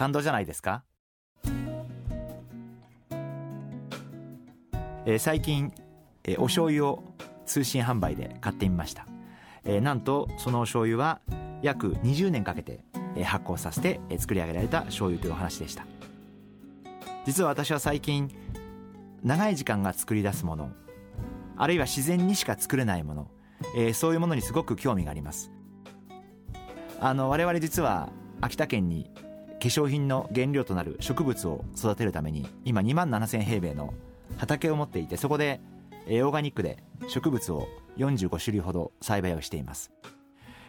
感動じゃないですか、えー、最近、えー、お醤油を通信販売で買ってみました、えー、なんとそのお醤油は約20年かけて発酵させて作り上げられた醤油というお話でした。実は私は最近長い時間が作り出すものあるいは自然にしか作れないもの、えー、そういうものにすごく興味があります。あの我々実は秋田県に粧品の原料となる植物を育てるために今2万7000平米の畑を持っていてそこでオーガニックで植物を45種類ほど栽培をしています。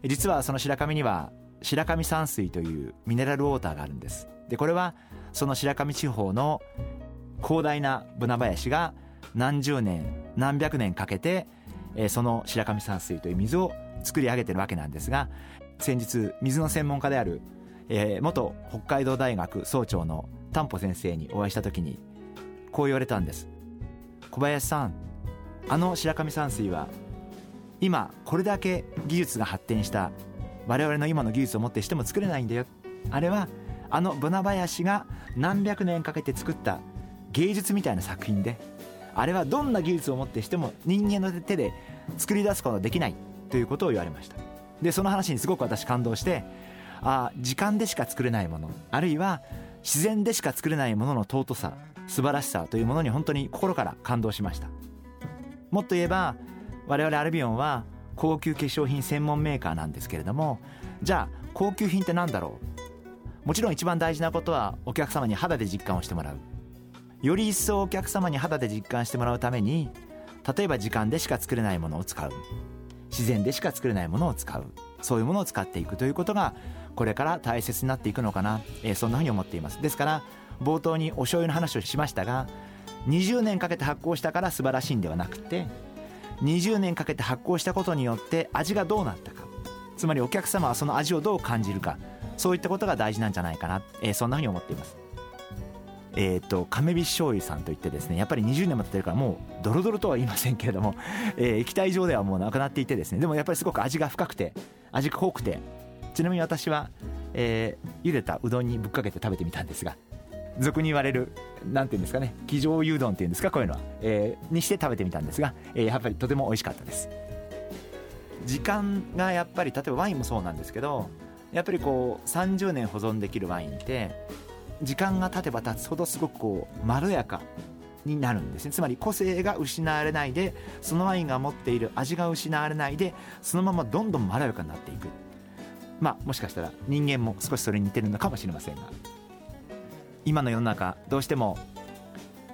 実はその白神には白神山水というミネラルウォーターがあるんです。でこれはその白神地方の広大なブナ林が何十年何百年かけてその白神山水という水を作り上げてるわけなんですが先日水の専門家であるえー、元北海道大学総長の丹歩先生にお会いした時にこう言われたんです。小林さんあの白神山水は今これだけ技術が発展した我々の今の技術をもってしても作れないんだよ。あれはあのブナ林が何百年かけて作った芸術みたいな作品であれはどんな技術をもってしても人間の手で作り出すことができないということを言われました。でその話にすごく私感動してあ時間でしか作れないもの。あるいは自然でしか作れないものの尊さ素晴らしさというものに本当に心から感動しました。もっと言えば我々アルビオンは高級化粧品専門メーカーなんですけれどもじゃあ高級品って何だろう？もちろん一番大事なことはお客様に肌で実感をしてもらう。より一層お客様に肌で実感してもらうために例えば時間でしか作れないものを使う。自然でしか作れないものを使う。そういうものを使っていくということがこれから大切になっていくのかな、えー、そんなふうに思っています。ですから冒頭にお醤油の話をしましたが20年かけて発酵したから素晴らしいんではなくて20年かけて発酵したことによって味がどうなったか。つまりお客様はその味をどう感じるか。そういったことが大事なんじゃないかな、えー、そんなふうに思っています。えーと、亀菱醤油さんといってですねやっぱり20年も経ってるからもうドロドロとは言いませんけれども、えー、液体状ではもうなくなっていてですねでもやっぱりすごく味が深くて味が濃くてちなみに私は、えー、茹でたうどんにぶっかけて食べてみたんですが俗に言われるなんていうんですかね生醤油うどんっていうんですかこういうのは、えー、にして食べてみたんですが、えー、やっぱりとても美味しかったです。時間がやっぱり例えばワインもそうなんですけどやっぱりこう30年保存できるワインって時間が経てば経つほどすごくこうまろやかになるんですね。つまり個性が失われないでそのワインが持っている味が失われないでそのままどんどんまろやかになっていく。まあもしかしたら人間も少しそれに似てるのかもしれませんが今の世の中どうしても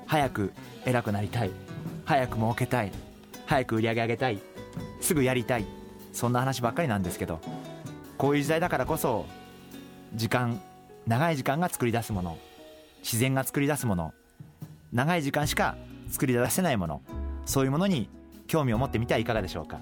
早く偉くなりたい早く儲けたい早く売り上げ上げたいすぐやりたいそんな話ばっかりなんですけどこういう時代だからこそ時間長い時間が作り出すもの自然が作り出すもの長い時間しか作り出せないものそういうものに興味を持ってみてはいかがでしょうか。